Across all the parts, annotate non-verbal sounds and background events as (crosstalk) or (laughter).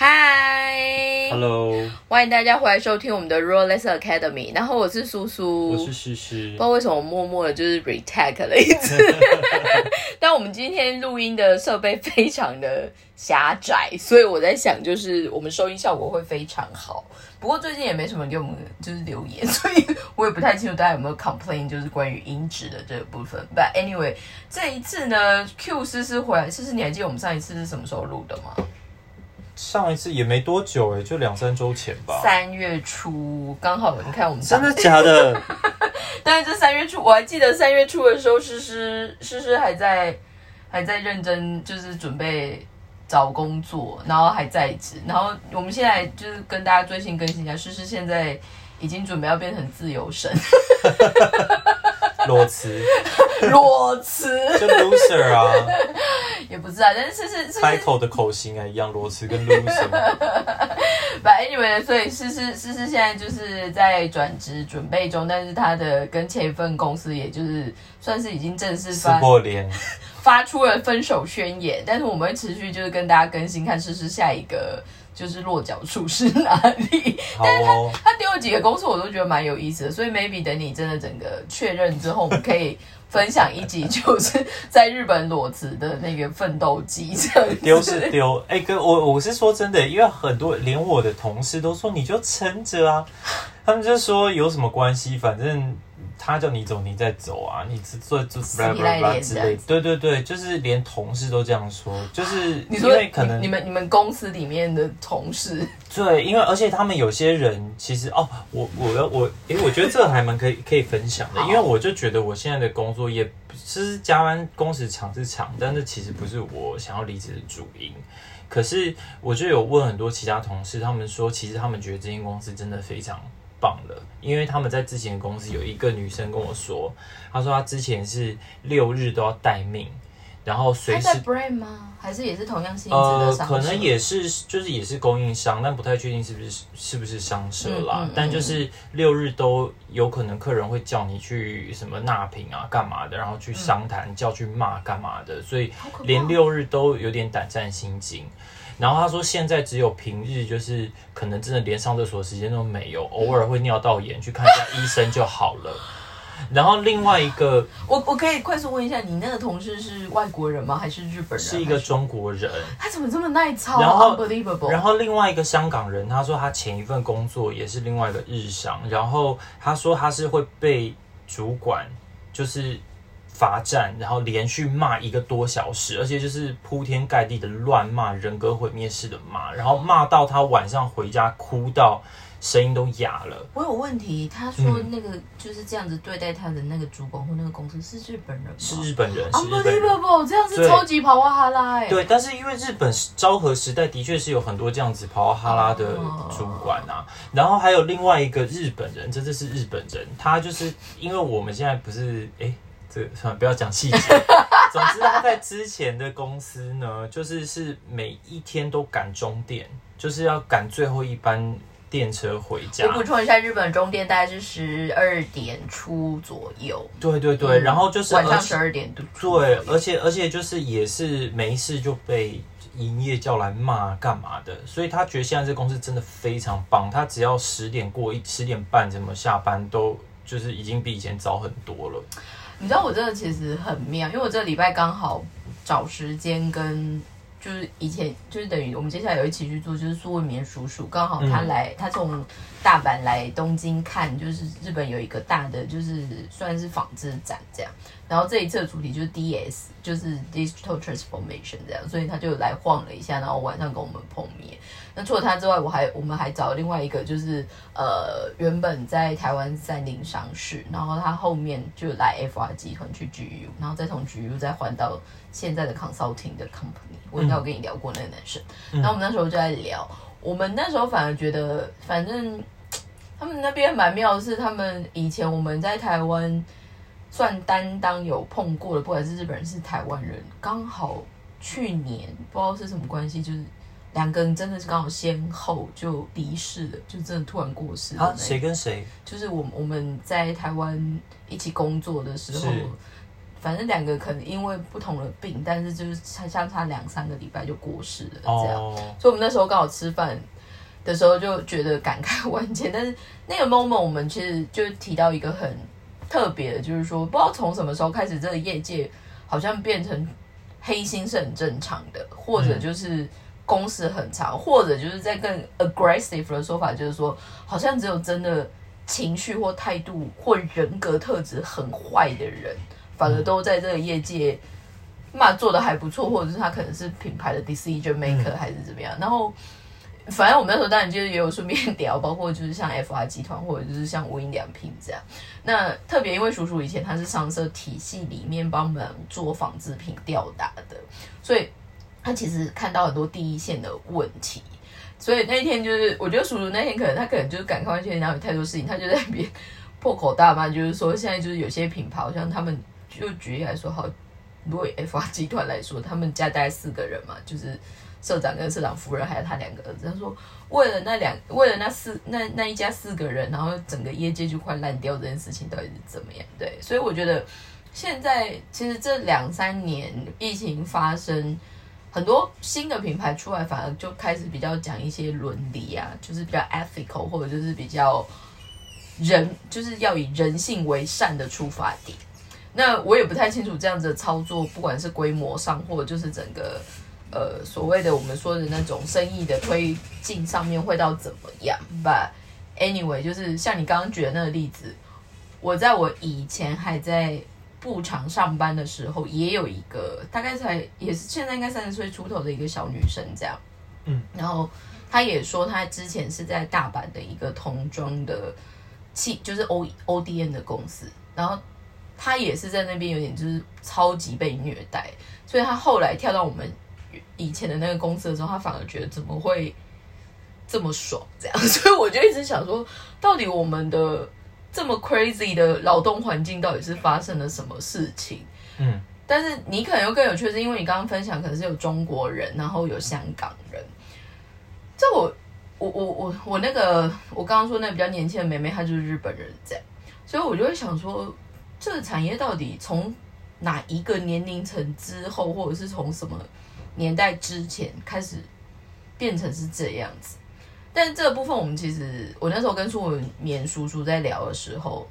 嗨，Hello，欢迎大家回来收听我们的 Roleless Academy。然后我是苏苏，我是诗诗。不知道为什么我默默的就是 retake 了一次，(laughs) 但我们今天录音的设备非常的狭窄，所以我在想，就是我们收音效果会非常好。不过最近也没什么给我们就是留言，所以我也不太清楚大家有没有 complain，就是关于音质的这个部分。But anyway，这一次呢，Q 诗诗回来，诗诗你还记得我们上一次是什么时候录的吗？上一次也没多久哎，就两三周前吧。三月初刚好，你看我们真的假的？(laughs) 但是这三月初，我还记得三月初的时候，诗诗诗诗还在还在认真，就是准备找工作，然后还在职。然后我们现在就是跟大家最新更新一下，诗诗现在已经准备要变成自由身。(laughs) 裸辞，(laughs) 裸辞，就 loser 啊，(laughs) 也不是啊，但是是是开口的口型啊一样，裸辞跟 loser。(laughs) But anyway，所以诗诗诗诗现在就是在转职准备中，但是他的跟前一份公司，也就是算是已经正式撕破脸，发出了分手宣言。但是我们会持续就是跟大家更新，看诗诗下一个。就是落脚处是哪里？(laughs) 但是他他丢了几个公司，我都觉得蛮有意思的。所以 maybe 等你真的整个确认之后，我们可以分享一集，(laughs) 就是在日本裸辞的那个奋斗记。这样丢是丢，哎，哥，我我是说真的，因为很多连我的同事都说你就撑着啊，他们就说有什么关系，反正。他叫你走，你再走啊！你做做之类，对对对，就是连同事都这样说，就是因为可能你们你们公司里面的同事，对，因为而且他们有些人其实哦，我我要我，因为我觉得这个还蛮可以 (laughs) 可以分享的，因为我就觉得我现在的工作也是加班工时长是长，但是其实不是我想要离职的主因。可是我就有问很多其他同事，他们说其实他们觉得这间公司真的非常。棒了，因为他们在之前公司有一个女生跟我说，她说她之前是六日都要待命，然后随时 brand 吗？还是也是同样性质的商可能也是，就是也是供应商，但不太确定是不是是不是商社啦。但就是六日都有可能客人会叫你去什么纳品啊，干嘛的，然后去商谈，叫去骂干嘛的，所以连六日都有点胆战心惊。然后他说，现在只有平日，就是可能真的连上厕所时间都没有，(laughs) 偶尔会尿道炎，去看一下医生就好了。然后另外一个，我我可以快速问一下，你那个同事是外国人吗？还是日本人？是一个中国人。他怎么这么耐操？然后，unbelievable。然后另外一个香港人，他说他前一份工作也是另外一个日商，然后他说他是会被主管就是。罚站，然后连续骂一个多小时，而且就是铺天盖地的乱骂，人格毁灭式的骂，然后骂到他晚上回家哭到声音都哑了。我有问题，他说那个就是这样子对待他的那个主管或那个公司是日本人吗？是日本人，unbelievable，这样是超级跑哇哈拉哎。对，但是因为日本昭和时代的确是有很多这样子跑哇哈拉的主管啊，然后还有另外一个日本人，真的是日本人，他就是因为我们现在不是哎。这算了，不要讲细节。(laughs) 总之，他在之前的公司呢，就是是每一天都赶终点，就是要赶最后一班电车回家。我补充一下，日本终电大概是十二点出左右。对对对，然后就是晚上十二点多。对，而且而且就是也是没事就被营业叫来骂干嘛的，所以他觉得现在这公司真的非常棒。他只要十点过一十点半怎么下班，都就是已经比以前早很多了。你知道我这个其实很妙，因为我这个礼拜刚好找时间跟就是以前就是等于我们接下来有一起去做，就是苏文民叔叔刚好他来，他从大阪来东京看，就是日本有一个大的就是算是纺织展这样，然后这一次的主题就是 D S，就是 Digital Transformation 这样，所以他就来晃了一下，然后晚上跟我们碰面。那除了他之外，我还我们还找另外一个，就是呃，原本在台湾三菱上市，然后他后面就来 FR 集团去 GU，然后再从 GU 再换到现在的 consulting 的 company。我应该有跟你聊过那个男生，然后我们那时候就在聊，我们那时候反而觉得，反正 (tsk) 他们那边蛮妙的是，他们以前我们在台湾算担当有碰过的，不管是日本人是台湾人，刚好去年不知道是什么关系，就是。两个人真的是刚好先后就离世了，就真的突然过世了。谁跟谁？就是我我们在台湾一起工作的时候，反正两个可能因为不同的病，但是就是差相差两三个礼拜就过世了，这样。哦，所以我们那时候刚好吃饭的时候就觉得感慨万千，(laughs) 但是那个 moment 我们其实就提到一个很特别的，就是说不知道从什么时候开始，这个业界好像变成黑心是很正常的，或者就是公司很长，或者就是在更 aggressive 的说法，就是说好像只有真的情绪或态度或人格特质很坏的人，反而都在这个业界。嘛做的还不错，或者是他可能是品牌的 decision maker 还是怎么样。然后，反正我们那时候当然就是也有顺便聊，包括就是像 FR 集团或者就是像无印良品这样。那特别因为叔叔以前他是上色体系里面帮忙做纺织品吊打的，所以他其实看到很多第一线的问题。所以那一天就是，我觉得叔叔那天可能他可能就是感慨万千，然后有太多事情，他就在那边破口大骂，就是说现在就是有些品牌，好像他们就举例来说，好。如果 FR 集团来说，他们家大概四个人嘛，就是社长跟社长夫人，还有他两个儿子。他说，为了那两，为了那四那那一家四个人，然后整个业界就快烂掉，这件事情到底是怎么样？对，所以我觉得现在其实这两三年疫情发生，很多新的品牌出来，反而就开始比较讲一些伦理啊，就是比较 ethical，或者就是比较人，就是要以人性为善的出发点。那我也不太清楚这样子的操作，不管是规模上，或者就是整个呃所谓的我们说的那种生意的推进上面会到怎么样。But anyway，就是像你刚刚举的那个例子，我在我以前还在布厂上班的时候，也有一个大概才也是现在应该三十岁出头的一个小女生这样，嗯，然后她也说她之前是在大阪的一个童装的器，就是 O O D N 的公司，然后。他也是在那边有点就是超级被虐待，所以他后来跳到我们以前的那个公司的时候，他反而觉得怎么会 (laughs) 这么爽这样，(laughs) 所以我就一直想说，到底我们的这么 crazy 的劳动环境到底是发生了什么事情？嗯，但是你可能又更有趣，是因为你刚刚分享可能是有中国人，然后有香港人，这我我我我我那个我刚刚说那个比较年轻的妹妹，她就是日本人这样，所以我就会想说。这个产业到底从哪一个年龄层之后，或者是从什么年代之前开始变成是这样子？但这个部分，我们其实我那时候跟苏文棉叔叔在聊的时候，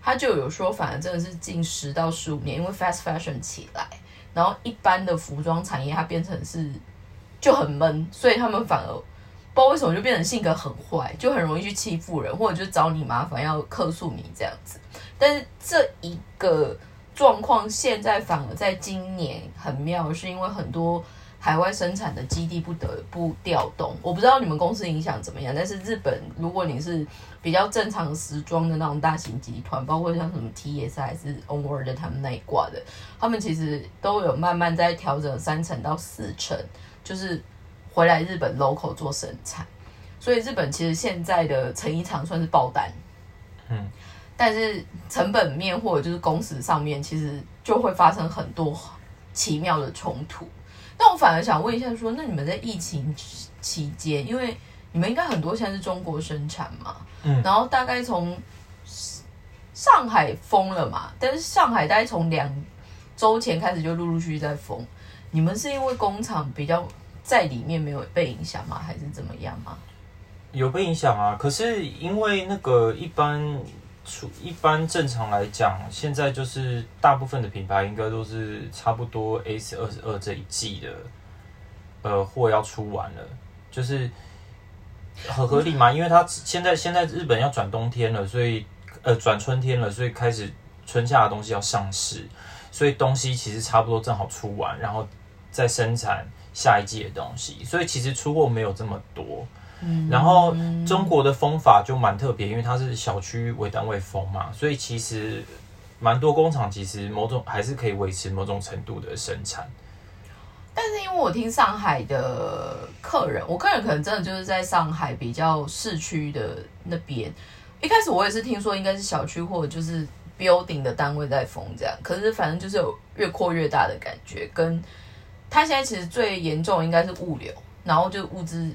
他就有说，反而真的是近十到十五年，因为 fast fashion 起来，然后一般的服装产业它变成是就很闷，所以他们反而不知道为什么就变成性格很坏，就很容易去欺负人，或者就找你麻烦要克诉你这样子。但是这一个状况现在反而在今年很妙，是因为很多海外生产的基地不得不调动。我不知道你们公司影响怎么样，但是日本如果你是比较正常时装的那种大型集团，包括像什么 T S 还是 Onward 他们那一挂的，他们其实都有慢慢在调整三成到四成，就是回来日本 local 做生产。所以日本其实现在的成衣厂算是爆单，嗯。但是成本面或者就是工时上面，其实就会发生很多奇妙的冲突。那我反而想问一下，说那你们在疫情期间，因为你们应该很多现在是中国生产嘛，嗯，然后大概从上海封了嘛，但是上海大概从两周前开始就陆陆续续在封。你们是因为工厂比较在里面没有被影响吗，还是怎么样吗？有被影响啊，可是因为那个一般。出一般正常来讲，现在就是大部分的品牌应该都是差不多 S 二十二这一季的，呃，货要出完了，就是很合理嘛，因为它现在现在日本要转冬天了，所以呃转春天了，所以开始春夏的东西要上市，所以东西其实差不多正好出完，然后再生产下一季的东西，所以其实出货没有这么多。然后中国的封法就蛮特别，因为它是小区为单位封嘛，所以其实蛮多工厂其实某种还是可以维持某种程度的生产。但是因为我听上海的客人，我客人可能真的就是在上海比较市区的那边。一开始我也是听说应该是小区或者就是 building 的单位在封这样，可是反正就是有越扩越大的感觉。跟他现在其实最严重应该是物流，然后就物资。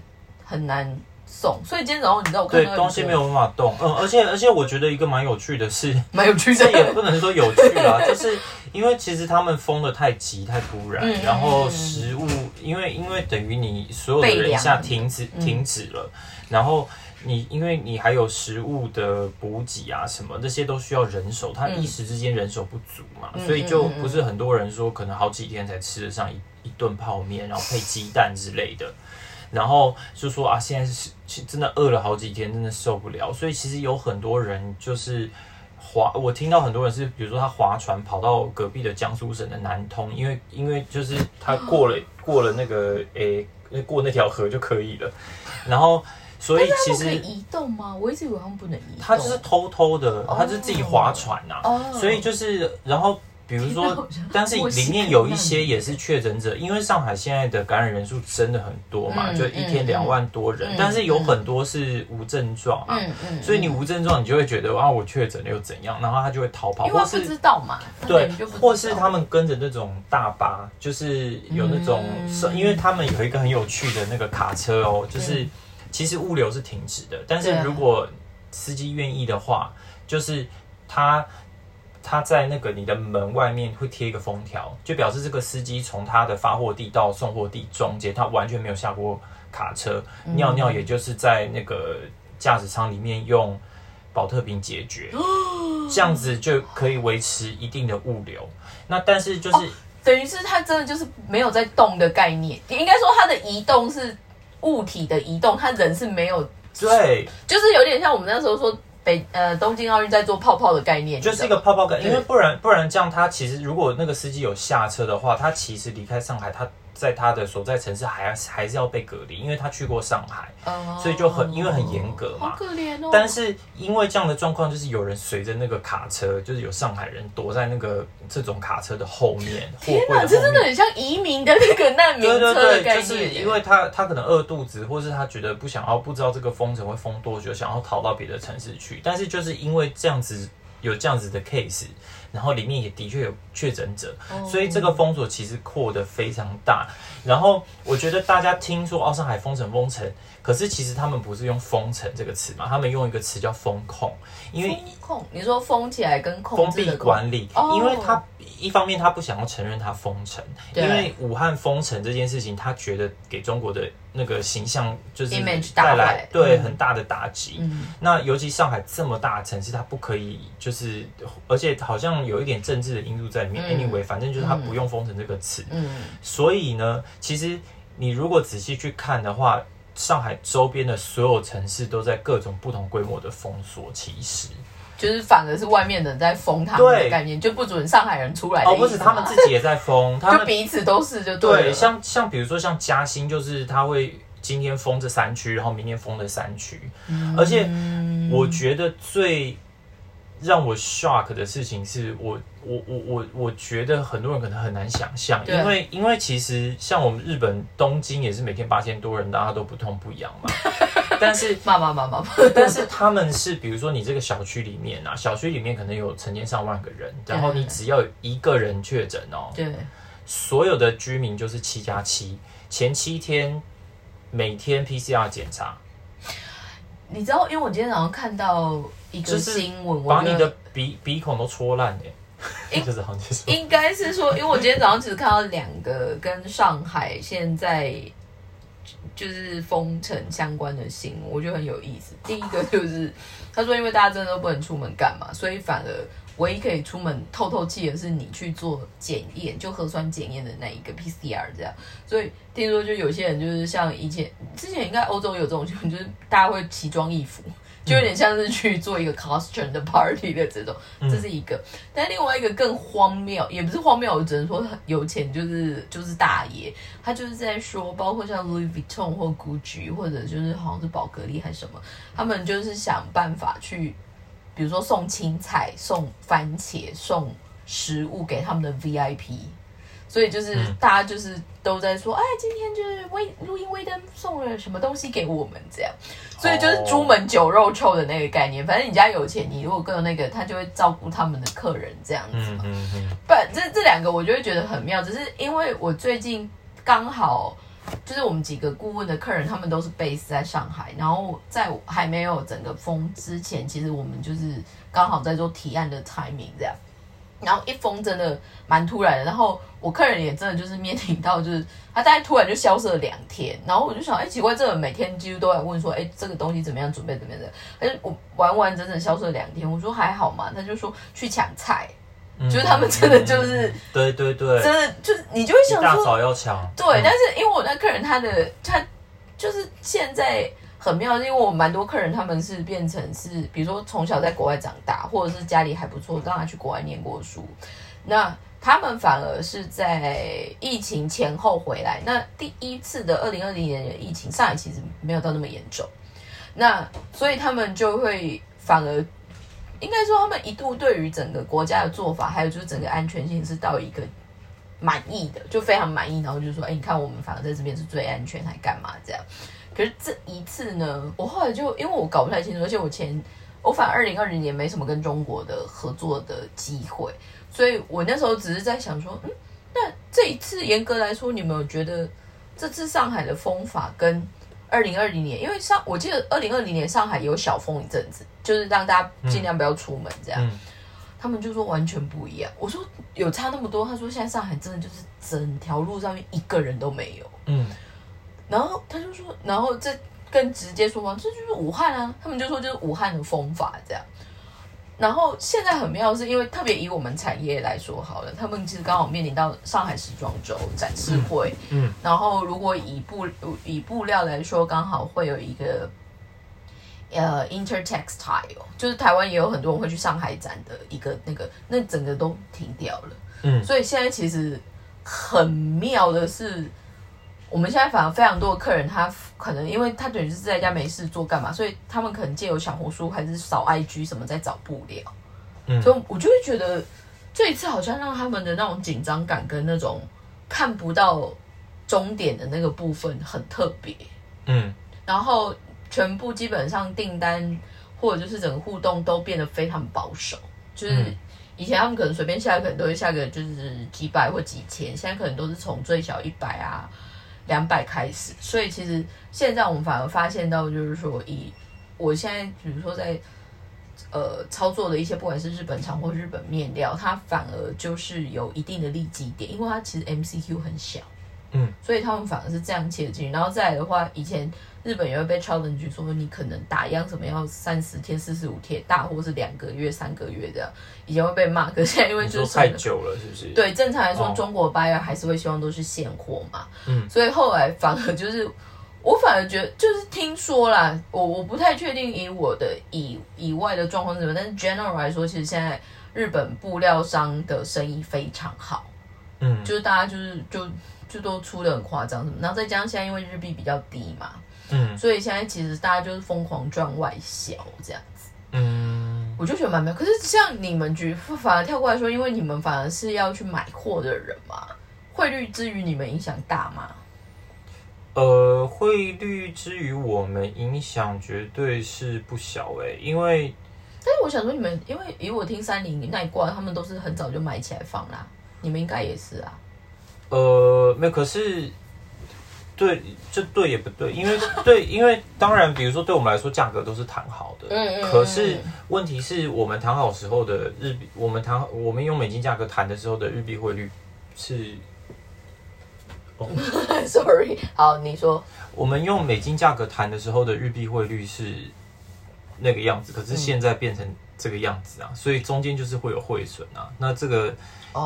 很难送，所以今天早上你知道我看对东西没有办法动，嗯，而且 (laughs) 而且我觉得一个蛮有趣的是，蛮有趣这也，不能说有趣啦，(laughs) 就是因为其实他们封的太急太突然，嗯然后食物因为因为等于你所有的备人一下停止嗯。停止了，然后。你因为你还有食物的补给啊什么，这些都需要人手，他嗯。一时之间人手不足嘛，嗯所以就不是很多人说可能好几天才吃得上一一顿泡面，然后配鸡蛋之类的。然后就说啊，现在是是真的饿了好几天，真的受不了。所以其实有很多人就是划，我听到很多人是，比如说他划船跑到隔壁的江苏省的南通，因为因为就是他过了 (laughs) 过了那个诶、过那条河就可以了。然后所以其实移动吗？我一直以为他们不能移动。他就是偷偷的，哦他就是自己划船呐、哦所以就是然后。比如说 (laughs) 但是里面有一些也是确诊者，因为上海现在的感染人数真的很多嘛，嗯就一天嗯两万多人，嗯但是有很多是无症状啊，所以你无症状，你就会觉得啊，我确诊了又怎样？然后他就会逃跑，或是不知是道嘛，他对或是他们跟着那种大巴，就是有那种，嗯。因为他们有一个很有趣的那个卡车哦，就是其实物流是停止的，但是如果司机愿意的话，就是他。他在那个你的门外面会贴一个封条，就表示这个司机从他的发货地到送货地中间，他完全没有下过卡车，嗯。尿尿也就是在那个驾驶舱里面用保特瓶解决，这样子就可以维持一定的物流。那但是就是、等于是他真的就是没有在动的概念，应该说他的移动是物体的移动，他人是没有，对，就是有点像我们那时候说北呃东京奥运在做泡泡的概念，就是一个泡泡感，对因为不然不然这样，他其实如果那个司机有下车的话，他其实离开上海，他在他的所在城市还还是要被隔离，因为他去过上海，哦所以就很因为很严格嘛好可怜哦。但是因为这样的状况，就是有人随着那个卡车，就是有上海人躲在那个这种卡车的后面，货天哪。这真的很像移民的那个难民对车的概念，就是因为他他可能饿肚子，或是他觉得不想要，不知道这个封城会封多久，想要逃到别的城市去。但是就是因为这样子有这样子的 case，然后里面也的确有确诊者，哦所以这个封锁其实扩得非常大。然后我觉得大家听说哦，上海封城封城，可是其实他们不是用封城这个词嘛，他们用一个词叫封控，因为风控，你说封起来跟控封闭管理，哦。因为他一方面他不想要承认他封城，因为武汉封城这件事情，他觉得给中国的那个形象就是带来对很大的打击。嗯。那尤其上海这么大城市，它不可以就是，而且好像有一点政治的因素在里面。嗯。Anyway，反正就是他不用封城这个词，嗯，所以呢，其实你如果仔细去看的话。上海周边的所有城市都在各种不同规模的封锁，其实。就是反而是外面的人在封他们的概念，就不准上海人出来哦，不是他们自己也在封，(laughs) 他就们彼此都是就对，了像像比如说像嘉兴，就是他会今天封这三区，然后明天封这三区，而且嗯我觉得最让我 shock 的事情是我我我我我觉得很多人可能很难想象，因为因为其实像我们日本东京也是每天八千多人，大家都不痛不痒嘛，(laughs) 但是。(laughs) 骂骂骂骂骂，但是他们是，比如说你这个小区里面啊，小区里面可能有成千上万个人，然后你只要有一个人确诊哦，对，所有的居民就是七加七，前七天每天 PCR 检查，你知道，因为我今天早上看到一个新闻，把你的鼻鼻孔都戳烂哎，(laughs) 就是好像是说，应该是说，因为我今天早上只是看到两个跟上海现在就是封城相关的新闻，我觉得很有意思。第一个就是他说，因为大家真的都不能出门干嘛，所以反而唯一可以出门透透气的是你去做检验，就核酸检验的那一个 PCR 这样。所以听说就有些人就是像以前之前应该欧洲有这种情况，就是大家会奇装异服。就有点像是去做一个 costume 的 party 的这种，嗯这是一个。但另外一个更荒谬，也不是荒谬，我只能说很有钱就是就是大爷，他就是在说，包括像 Louis Vuitton 或 Gucci 或者就是好像是宝格丽还是什么，他们就是想办法去，比如说送青菜、送番茄、送食物给他们的 VIP。所以就是嗯大家就是都在说，哎，今天就是威录音威登送了什么东西给我们这样，所以就是朱门酒肉臭的那个概念。反正你家有钱，你如果更有那个，他就会照顾他们的客人这样子嘛。嗯嗯这这两个我就会觉得很妙，只是因为我最近刚好就是我们几个顾问的客人，他们都是 base 在上海，然后在还没有整个封之前，其实我们就是刚好在做提案的 timing 这样。然后一封真的蛮突然的，然后我客人也真的就是面临到，就是他大概突然就消失了两天，然后我就想，哎，奇怪，这个每天几乎都在问说，哎，这个东西怎么样准备怎么样的，而且我完完整整消失了两天，我说还好嘛，他就说去抢菜，就是他们真的就是，对对对，真的就是你就会想说，早要抢，对，嗯。但是因为我那客人他的他就是现在很妙，因为我蛮多客人他们是变成是，比如说从小在国外长大，或者是家里还不错，让他去国外念过书，那他们反而是在疫情前后回来。那第一次的二零二零年的疫情，上海其实没有到那么严重，那所以他们就会反而。应该说，他们一度对于整个国家的做法，还有就是整个安全性是到一个满意的，就非常满意，然后就说，哎、你看我们反而在这边是最安全，还干嘛这样？可是这一次呢，我后来就因为我搞不太清楚，而且我前我反而二零二零年没什么跟中国的合作的机会，所以我那时候只是在想说，嗯，那这一次严格来说，你们有觉得这次上海的风法跟二零二零年，因为上我记得二零二零年上海有小封一阵子，就是让大家尽量不要出门这样。嗯他们就说完全不一样。我说有差那么多？他说现在上海真的就是整条路上面一个人都没有。嗯然后他就说，然后这更直接说嘛，这就是武汉啊。他们就说就是武汉的风法这样。然后现在很妙，是因为特别以我们产业来说好了，他们其实刚好面临到上海时装周展示会，嗯然后如果以布以布料来说，刚好会有一个呃 intertextile，就是台湾也有很多人会去上海展的一个那个，那整个都停掉了。嗯所以现在其实很妙的是，我们现在反而非常多的客人，他可能因为他等于是在家没事做干嘛，所以他们可能借由小红书还是扫 IG 什么在找布料，嗯。所以我就会觉得这一次好像让他们的那种紧张感跟那种看不到终点的那个部分很特别，嗯。然后全部基本上订单或者就是整个互动都变得非常保守，就是嗯。以前他们可能随便下可能都会下个就是几百或几千，现在可能都是从最小一百啊、两百开始，所以其实现在我们反而发现到就是说以我现在比如说在。呃，操作的一些不管是日本厂或日本面料，它反而就是有一定的利基点，因为它其实 MCQ 很小，嗯，所以他们反而是这样切进去。然后再来的话，以前日本也会被 challenge 说你可能打烊什么要三十天、四十五天，大或是两个月、三个月这样，以前会被骂。可是现在因为就是太久了是不是？，对，正常来说，哦中国 buyer 还是会希望都是现货嘛。嗯所以后来反而就是，我反而觉得就是听说啦，我我不太确定以我的以以外的状况是怎么样，但是 general 来说，其实现在日本布料商的生意非常好，嗯就是大家就是就就都出的很夸张什么，然后再加上现在因为日币比较低嘛，嗯所以现在其实大家就是疯狂赚外销这样子。嗯，我就觉得蛮妙。可是像你们局反而跳过来说，因为你们反而是要去买货的人嘛，汇率之于你们影响大吗？呃，汇率之于我们影响绝对是不小哎、因为但是我想说，你们因为以我听三菱那一挂，他们都是很早就买起来放啦，你们应该也是啊。呃，没有，可是对，这对也不对，因为 (laughs) 对，因为当然，比如说对我们来说，价格都是谈好的，嗯嗯可是问题是我们谈好时候的日币，我们谈我们用美金价格谈的时候的日币汇率是，(laughs) Sorry，好，你说，我们用美金价格谈的时候的日币汇率是那个样子，可是现在变成这个样子啊，所以中间就是会有汇损啊，那这个。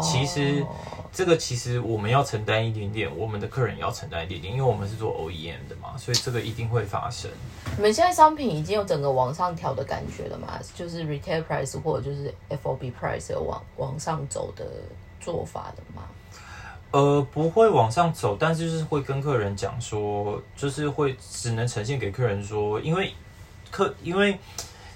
其实哦这个其实我们要承担一点点，我们的客人也要承担一点点，因为我们是做 OEM 的嘛，所以这个一定会发生。你们现在商品已经有整个往上调的感觉了吗？就是 retail price 或者就是 FOB price 有往往上走的做法的吗？呃，不会往上走，但是就是会跟客人讲说，就是会只能呈现给客人说，因为客因为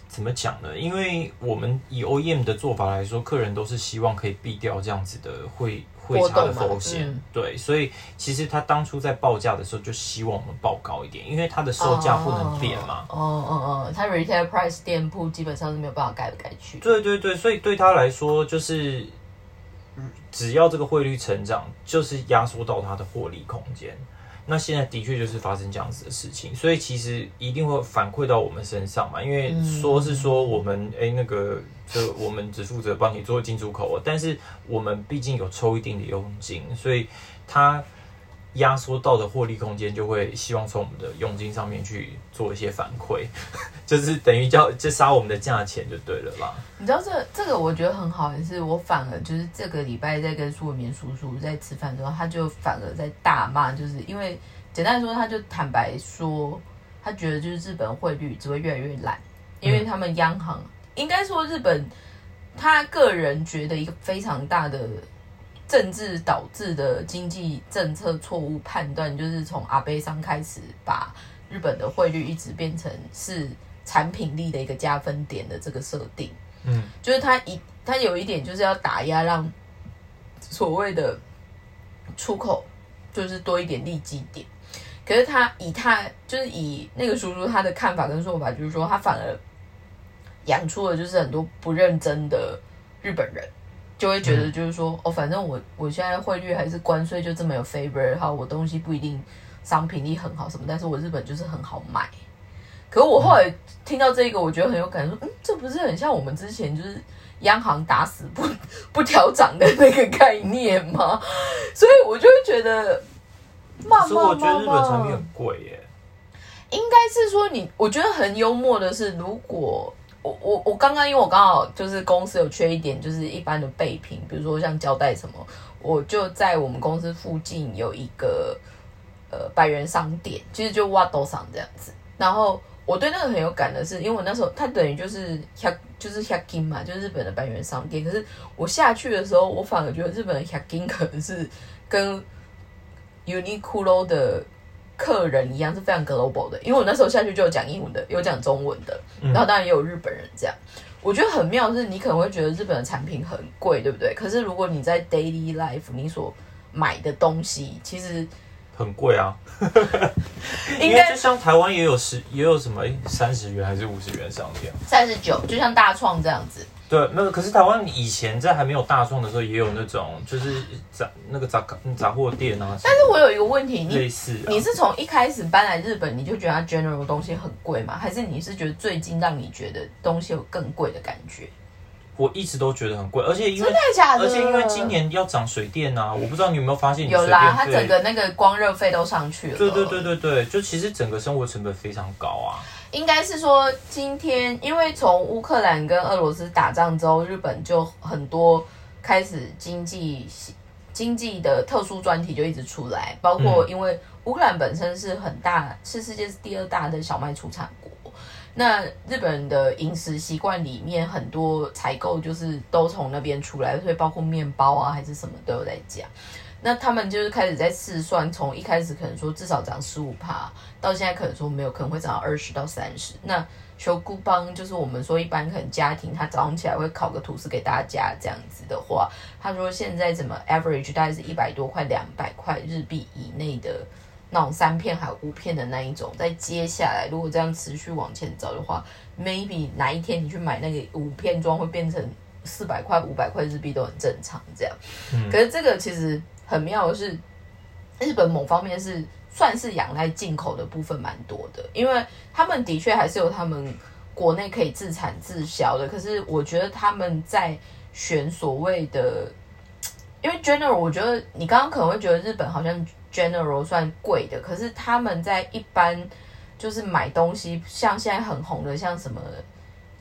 怎么讲呢？因为我们以 OEM 的做法来说，客人都是希望可以避掉这样子的汇汇差的风险，嗯对，所以其实他当初在报价的时候就希望我们报高一点，因为它的售价不能变嘛。哦哦哦，他 retail price 店铺基本上是没有办法改来改去。对对对，所以对他来说，就是嗯只要这个汇率成长，就是压缩到它的获利空间。那现在的确就是发生这样子的事情，所以其实一定会反馈到我们身上嘛。因为说是说我们哎、那个，就我们只负责帮你做进出口，但是我们毕竟有抽一定的佣金，所以它压缩到的获利空间就会希望从我们的佣金上面去做一些反馈，(laughs) 就是等于叫就杀我们的价钱就对了啦。你知道这这个我觉得很好，也是我反而就是这个礼拜在跟苏文明叔叔在吃饭的时候，他就反而在大骂，就是因为简单说，他就坦白说，他觉得就是日本汇率只会越来越烂，因为他们央行、应该说日本他个人觉得一个非常大的政治导致的经济政策错误判断，就是从阿贝桑开始把日本的汇率一直变成是产品力的一个加分点的这个设定。嗯，就是他一他有一点就是要打压，让所谓的出口就是多一点利基点。可是他以他就是以那个叔叔他的看法跟说法，就是说他反而养出了就是很多不认真的日本人，就会觉得就是说、哦，反正我我现在汇率还是关税就这么有 favor，哈，我东西不一定商品力很好什么，但是我日本就是很好买。可是我后来听到这个，我觉得很有感，说嗯，这不是很像我们之前就是央行打死不 (laughs) 不调涨的那个概念吗？所以我就会觉得，骂可是我觉得日本产品很贵耶。应该是说你，我觉得很幽默的是，如果我我我刚刚因为我刚好就是公司有缺一点，就是一般的备品，比如说像胶带什么，我就在我们公司附近有一个呃百元商店，其实就挖斗商这样子。然后我对那个很有感的是，因为我那时候它等于就是100就是 h a k i n 嘛，就日本的百元商店。可是我下去的时候，我反而觉得日本的 h a k i n 可能是跟 Uniqlo 的客人一样是非常 global 的，因为我那时候下去就有讲英文的，有讲中文的，然后当然也有日本人这样。我觉得很妙的是，你可能会觉得日本的产品很贵，对不对？可是如果你在 daily life 你所买的东西，其实很贵啊，应 (laughs) 因为就该像台湾也有十，也有什么三十元还是五十元商店。三十九，就像大创这样子。对，那个可是台湾以前在还没有大创的时候，也有那种就是杂那个杂杂货店啊，但是我有一个问题，你类似、啊。你是从一开始搬来日本，你就觉得它 general 的东西很贵吗？还是你是觉得最近让你觉得东西有更贵的感觉？我一直都觉得很贵，而且因为真的假的？而且因为今年要涨水电啊，我不知道你有没有发现，你水有啦，它整个那个光热费都上去了。对对对对对，就其实整个生活成本非常高啊。应该是说今天，因为从乌克兰跟俄罗斯打仗之后，日本就很多开始经济经济的特殊专题就一直出来，包括因为乌克兰本身是很大，是世界第二大的小麦出产国。那日本的饮食习惯里面很多采购就是都从那边出来，所以包括面包啊还是什么都有在讲。那他们就是开始在试算，从一开始可能说至少涨十五帕，到现在可能说没有，可能会涨到二十到三十。那修姑邦就是我们说一般可能家庭他早上起来会烤个吐司给大家这样子的话，他说现在怎么 average 大概是一百多块、两百块日币以内的那种三片还有五片的那一种，在接下来如果这样持续往前走的话，maybe 哪一天你去买那个五片装会变成四百块、五百块日币都很正常这样。可是这个其实很妙的是，日本某方面是算是仰赖进口的部分蛮多的，因为他们的确还是有他们国内可以自产自销的。可是我觉得他们在选所谓的，因为 general，我觉得你刚刚可能会觉得日本好像 general 算贵的，可是他们在一般就是买东西，像现在很红的，像什么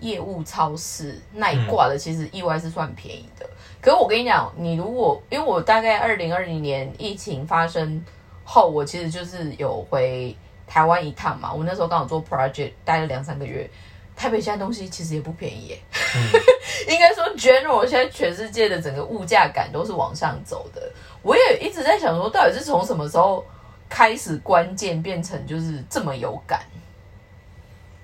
业务超市那一挂的，其实意外是算便宜的。可是我跟你讲，你如果因为我大概二零二零年疫情发生后，我其实就是有回台湾一趟嘛。我那时候刚好做 project，待了两三个月。台北现在东西其实也不便宜耶，(laughs) 应该说 general 现在全世界的整个物价感都是往上走的。我也一直在想说，到底是从什么时候开始关键变成就是这么有感？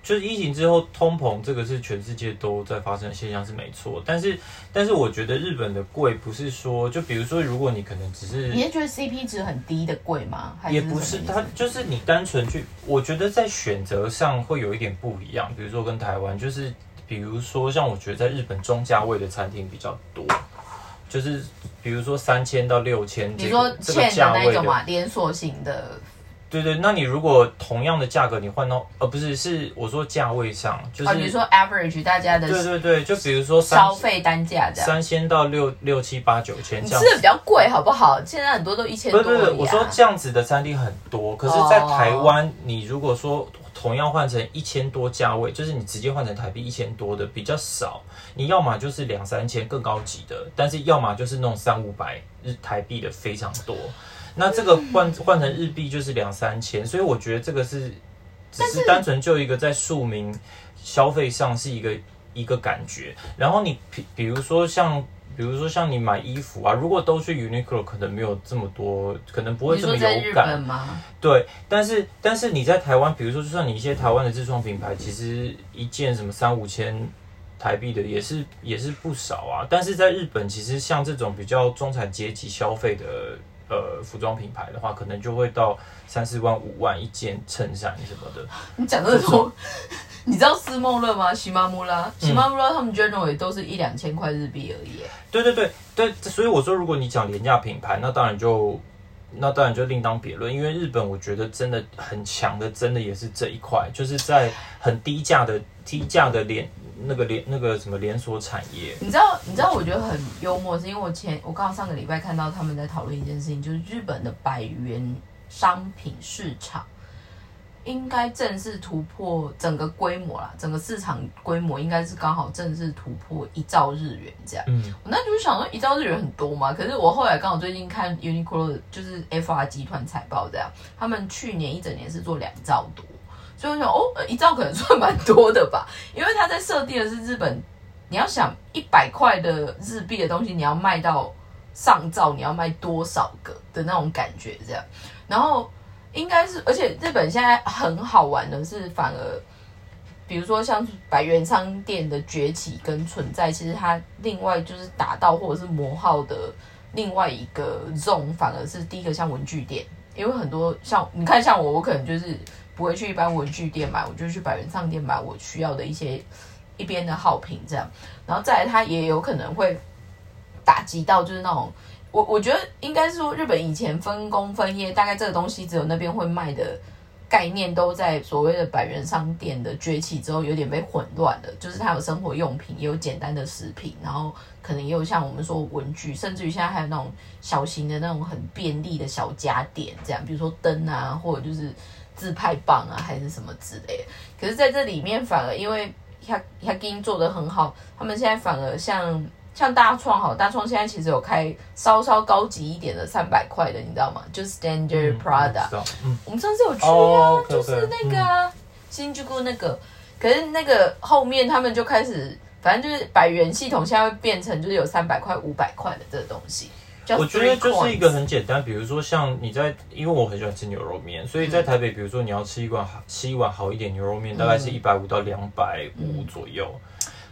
就是疫情之后，通膨这个是全世界都在发生的现象是没错，但是但是我觉得日本的贵不是说，就比如说如果你可能只是你是觉得 CP 值很低的贵吗？还也不是，它就是你单纯去，我觉得在选择上会有一点不一样。比如说跟台湾，就是比如说像我觉得在日本中价位的餐厅比较多，就是比如说三千到六千，你说这个欠的价位的，那种嘛，连锁型的对对，那你如果同样的价格，你换到呃不是是我说价位上，就是、比如说 average 大家的对对对，就比如说消费单价这样，三千到六六七八九千你这样子。吃的比较贵好不好？现在很多都一千多而已啊我说这样子的餐厅很多，可是，在台湾，你如果说同样换成一千多价位，就是你直接换成台币一千多的比较少，你要么就是两三千更高级的，但是要么就是那种三五百日台币的非常多。那这个换换成日币就是两三千，所以我觉得这个是只是单纯就一个在庶民消费上是一个一个感觉。然后你比比如说像比如说像你买衣服啊，如果都去 Uniqlo，可能没有这么多，可能不会这么有感。对，但是但是你在台湾，比如说就算你一些台湾的自创品牌，其实一件什么三五千台币的也是也是不少啊。但是在日本，其实像这种比较中产阶级消费的呃服装品牌的话，可能就会到三四万、五万一件衬衫什么的。你讲这种，你知道斯梦乐吗？喜马木拉，喜马木拉他们 general 也都是一两千块日币而已。对对对对，所以我说，如果你讲廉价品牌，那当然就那当然就另当别论。因为日本，我觉得真的很强的，真的也是这一块，就是在很低价的低价的连那个连那个什么连锁产业。你知道，你知道，我觉得很幽默，是因为我前我刚好上个礼拜看到他们在讨论一件事情，就是日本的百元商品市场应该正式突破整个规模啦，整个市场规模应该是刚好正式突破一兆日元这样。嗯，我那就是想说一兆日元很多嘛，可是我后来刚好最近看 Uniqlo 就是 FR 集团财报这样，他们去年一整年是做两兆多，所以我想哦，一兆可能算蛮多的吧，因为他在设定的是日本，你要想一百块的日币的东西，你要卖到上兆，你要卖多少个的那种感觉这样，然后应该是，而且日本现在很好玩的是，反而。比如说像百元商店的崛起跟存在，其实它另外就是打到或者是磨耗的另外一个 zone，反而是第一个像文具店，因为很多像你看像我，我可能就是不会去一般文具店买，我就去百元商店买我需要的一些一边的好品这样，然后再来它也有可能会打击到就是那种。我我觉得应该是说，日本以前分工分业，大概这个东西只有那边会卖的概念都在所谓的百元商店的崛起之后，有点被混乱了。就是它有生活用品，也有简单的食品，然后可能也有像我们说文具，甚至于现在还有那种小型的那种很便利的小家电，这样，比如说灯啊，或者就是自拍棒啊，还是什么之类的。可是在这里面，反而因为 a k i n 做的很好，他们现在反而像。像大创好，大创现在其实有开稍稍高级一点的三百块的，你知道吗？就是 Standard Prada。嗯，我们上次有去啊，就是那个啊，新居谷那个。可是那个后面他们就开始，反正就是百元系统现在会变成就是有三百块、五百块的这个东西。叫我觉得就是一个很简单，比如说像你在，因为我很喜欢吃牛肉面，所以在台北，比如说你要吃一碗好吃一碗好一点牛肉面，大概是一百五到两百五左右。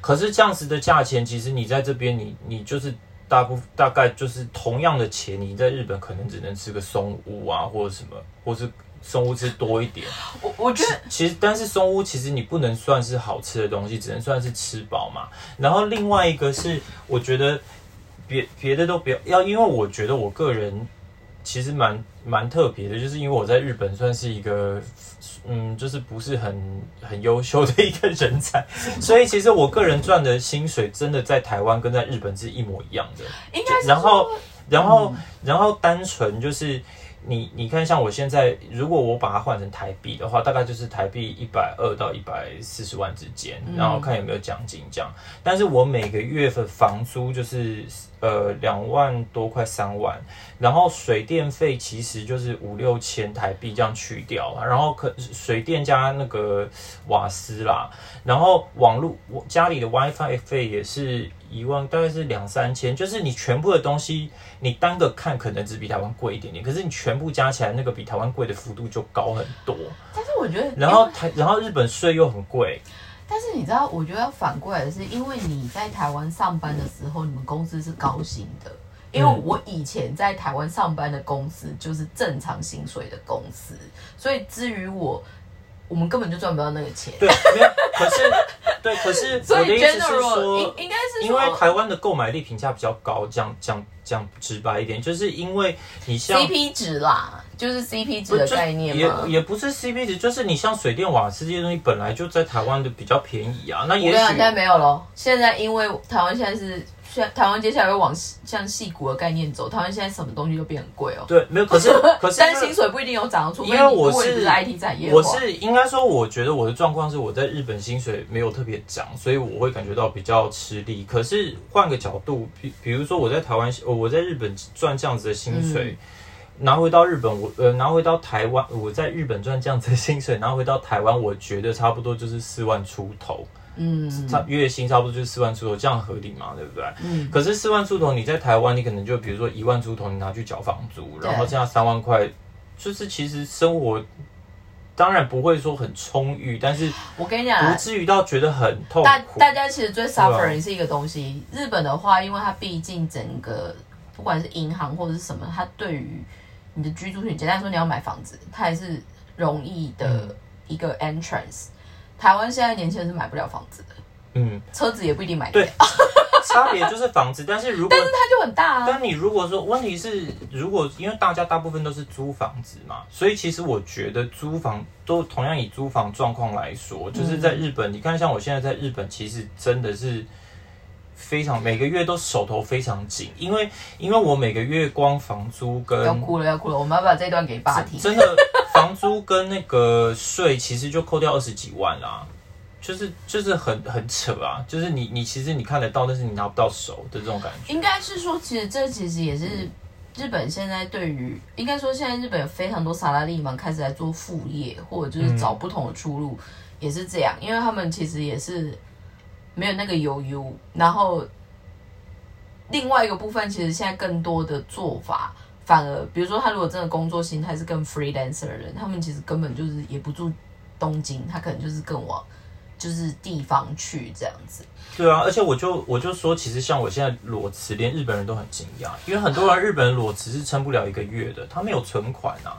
可是这样子的价钱，其实你在这边，你你就是大部大概就是同样的钱，你在日本可能只能吃个松屋啊，或者什么，或是松屋吃多一点。我我觉得其实，但是松屋其实你不能算是好吃的东西，只能算是吃饱嘛。然后另外一个是，我觉得别别的都不要要，因为我觉得我个人其实蛮蛮特别的，就是因为我在日本算是一个。嗯，就是不是很很优秀的一个人才，(laughs) 所以其实我个人赚的薪水真的在台湾跟在日本是一模一样的。应该然后，然后，然后单纯就是你，你看，像我现在，如果我把它换成台币的话，大概就是台币一百二到一百四十万之间，然后看有没有奖金这样。但是我每个月的房租就是呃两万多块三万，然后水电费其实就是五六千台币这样去掉，然后可水电加那个瓦斯啦，然后网络我家里的 WiFi 费也是一万，大概是两三千，就是你全部的东西，你单个看可能只比台湾贵一点点，可是你全部加起来，那个比台湾贵的幅度就高很多。但是我觉得，然后台，然后日本税又很贵，但是你知道，我觉得要反过来的是，因为你在台湾上班的时候，你们公司是高薪的。因为我以前在台湾上班的公司就是正常薪水的公司，所以至于我我们根本就赚不到那个钱。对，没有，可是 (laughs) 对，可是所以我的意思是说应，应该是因为台湾的购买力评价比较高，讲讲讲直白一点，就是因为你像 CP 值啦，就是 CP 值的概念也嘛。也不是 CP 值，就是你像水电瓦斯这些东西本来就在台湾的比较便宜啊，那也许现在没有咯。现在因为台湾现在是，台湾接下来会往像戏骨的概念走，台湾现在什么东西都变很贵哦。对没有，可是可是 (laughs) 但是薪水不一定有涨，除非你因为我是 IT 产业我，是应该说，我觉得我的状况是我在日本薪水没有特别涨，所以我会感觉到比较吃力。可是换个角度，比比如说我在台湾，呃我在日本赚这样子的薪水。嗯拿回到日本，我呃拿回到台湾，我在日本赚这样子的薪水，拿回到台湾，我觉得差不多就是四万出头，嗯差月薪差不多就是四万出头，这样合理嘛？对不对？嗯，可是四万出头，你在台湾，你可能就比如说一万出头，你拿去缴房租，然后剩下三万块，就是其实生活当然不会说很充裕，但是我跟你讲啊不，至于到觉得很痛大苦。大家其实最啊 suffering 是一个东西。日本的话，因为它毕竟整个不管是银行或者是什么，它对于你的居住权，简单说你要买房子，它还是容易的嗯一个 entrance。台湾现在年轻人是买不了房子的，嗯，车子也不一定买得对，(laughs) 差别就是房子，但是如果 (laughs) 但是它就很大啊。但你如果说问题是，如果因为大家大部分都是租房子嘛，所以其实我觉得租房都同样以租房状况来说，就是在日本，你看像我现在在日本，其实真的是非常每个月都手头非常紧，因为因为我每个月光房租跟要哭了要哭了，我们要把这段给爸听。真的房租跟那个税其实就扣掉二十几万啦。就是就是很很扯啊，就是你你其实你看得到，但是你拿不到手的这种感觉。应该是说，其实这其实也是日本现在对于，应该说现在日本有非常多萨拉利芒开始在做副业，或者就是找不同的出路，也是这样，因为他们其实也是没有那个悠悠，然后另外一个部分，其实现在更多的做法。反而，比如说他如果真的工作心态是更 freelancer 的人，他们其实根本就是也不住东京，他可能就是更往就是地方去这样子。对啊，而且我就我就说，其实像我现在裸辞，连日本人都很惊讶，因为很多人日本人裸辞是撑不了一个月的，他没有存款啊，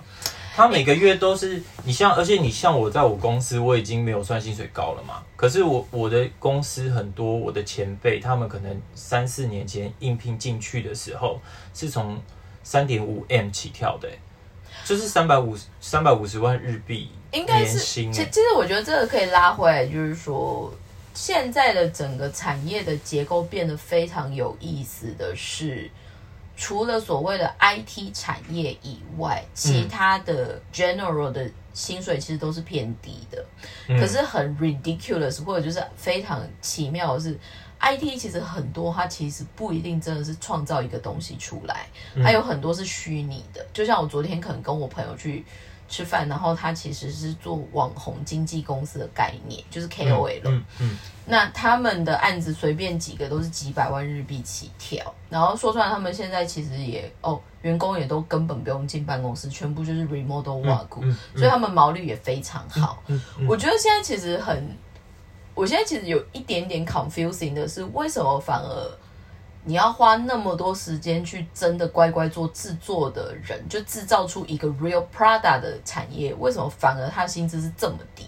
他每个月都是你像，而且你像我在我公司，我已经没有算薪水高了嘛，可是我我的公司很多我的前辈，他们可能三四年前应聘进去的时候，是从三点五 M 起跳的、欸。就是三百五三百五十万日币年应该是，其其实我觉得这个可以拉回来，就是说现在的整个产业的结构变得非常有意思的是，除了所谓的 IT 产业以外，其他的 general 的薪水其实都是偏低的。嗯可是很 ridiculous 或者就是非常奇妙的是。IT 其实很多，它其实不一定真的是创造一个东西出来，还有很多是虚拟的。就像我昨天可能跟我朋友去吃饭，然后他其实是做网红经纪公司的概念，就是 KOL。嗯嗯那他们的案子随便几个都是几百万日币起跳，然后说出来，他们现在其实也哦，员工也都根本不用进办公室，全部就是 remote work，、嗯所以他们毛利也非常好。我觉得现在其实很，我现在其实有一点点 confusing 的是，为什么反而你要花那么多时间去真的乖乖做制作的人，就制造出一个 real Prada 的产业，为什么反而他薪资是这么低？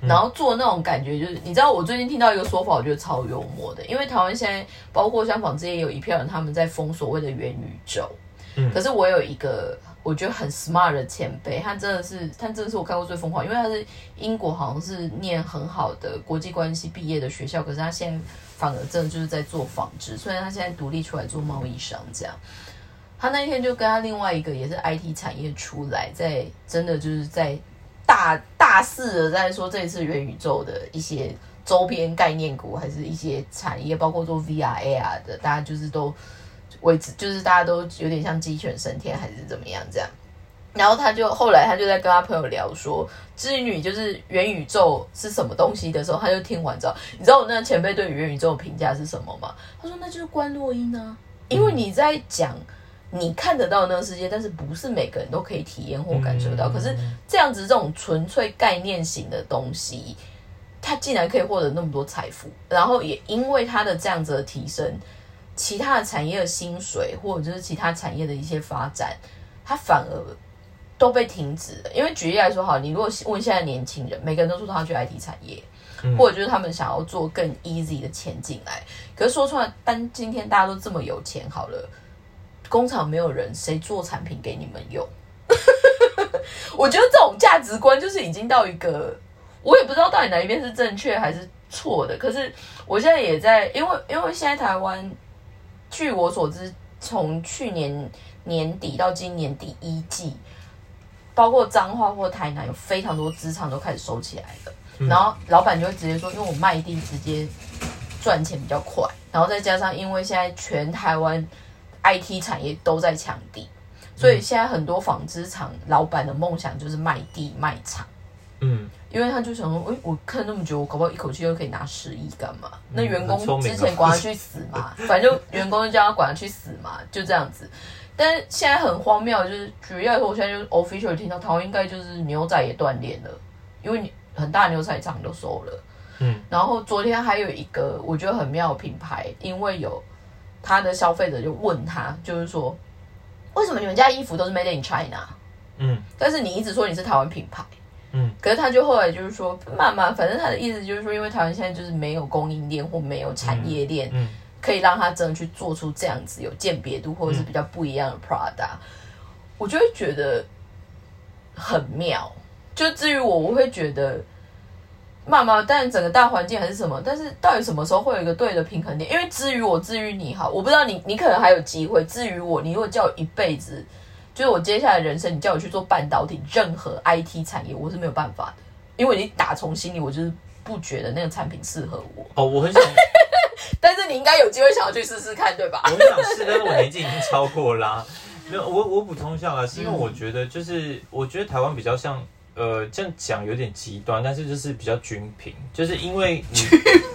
然后做那种感觉，就是你知道，我最近听到一个说法，我觉得超幽默的，因为台湾现在包括香港这些有一票人，他们在封所谓的元宇宙。嗯可是我有一个我觉得很 smart 的前辈，他真的是，他真的是我看过最疯狂，因为他是英国好像是念很好的国际关系毕业的学校，可是他现在反而真的就是在做纺织，虽然他现在独立出来做贸易商这样。他那一天就跟他另外一个也是 IT 产业出来，在真的就是在大大肆的在说这一次元宇宙的一些周边概念股，还是一些产业，包括做 VR、AR 的，大家就是都为止，就是大家都有点像鸡犬升天，还是怎么样这样。然后他就后来他就在跟他朋友聊说，至于就是元宇宙是什么东西的时候，他就听完之后，你知道我那前辈对于元宇宙的评价是什么吗？他说那就是关洛音啊，因为你在讲你看得到那个世界，但是不是每个人都可以体验或感受到。嗯可是这样子这种纯粹概念型的东西，他竟然可以获得那么多财富，然后也因为他的这样子的提升，其他的产业的薪水或者就是其他产业的一些发展，他反而都被停止了。因为举例来说，好，你如果问现在年轻人，每个人都说他要去 IT 产业，嗯或者就是他们想要做更 easy 的钱进来。可是说出来，但今天大家都这么有钱，好了，工厂没有人，谁做产品给你们用？(laughs) 我觉得这种价值观就是已经到一个，我也不知道到底哪一边是正确还是错的。可是我现在也在，因为因为现在台湾，据我所知，从去年年底到今年第一季，包括彰化或台南有非常多资厂都开始收起来了，然后老板就会直接说，因为我卖地直接赚钱比较快，然后再加上因为现在全台湾 IT 产业都在抢地。所以现在很多纺织厂老板的梦想就是卖地卖厂，嗯，因为他就想说，诶，我看那么久，我搞不好一口气就可以拿十亿干嘛？那员工之前管他去死嘛，反正就员工就叫他管他去死嘛，就这样子。但是现在很荒谬，就是举例来说，我现在就是 official 听到台湾应该就是牛仔也断链了，因为你很大牛仔厂都收了。嗯，然后昨天还有一个我觉得很妙的品牌，因为有他的消费者就问他，就是说。为什么你们家衣服都是 Made in China？嗯，但是你一直说你是台湾品牌，嗯，可是他就后来就是说，慢慢，反正他的意思就是说，因为台湾现在就是没有供应链或没有产业链，嗯，可以让他真的去做出这样子有鉴别度或者是比较不一样的 Prada，、我就会觉得很妙。就至于我，我会觉得。慢慢，但整个大环境还是什么？但是到底什么时候会有一个对的平衡点？因为至于我，至于你好，我不知道你，你可能还有机会。至于我，你如果叫我一辈子，就是我接下来人生，你叫我去做半导体，任何 IT 产业，我是没有办法的，因为你打从心里，我就是不觉得那个产品适合我。哦，我很想，但是你应该有机会想要去试试看，对吧我？想试，但是我年纪已经 (laughs) 超过啦。没有，我我补充一下啦，是因为嗯我觉得就是，我觉得台湾比较像。呃，这样讲有点极端，但是就是比较均平，就是因为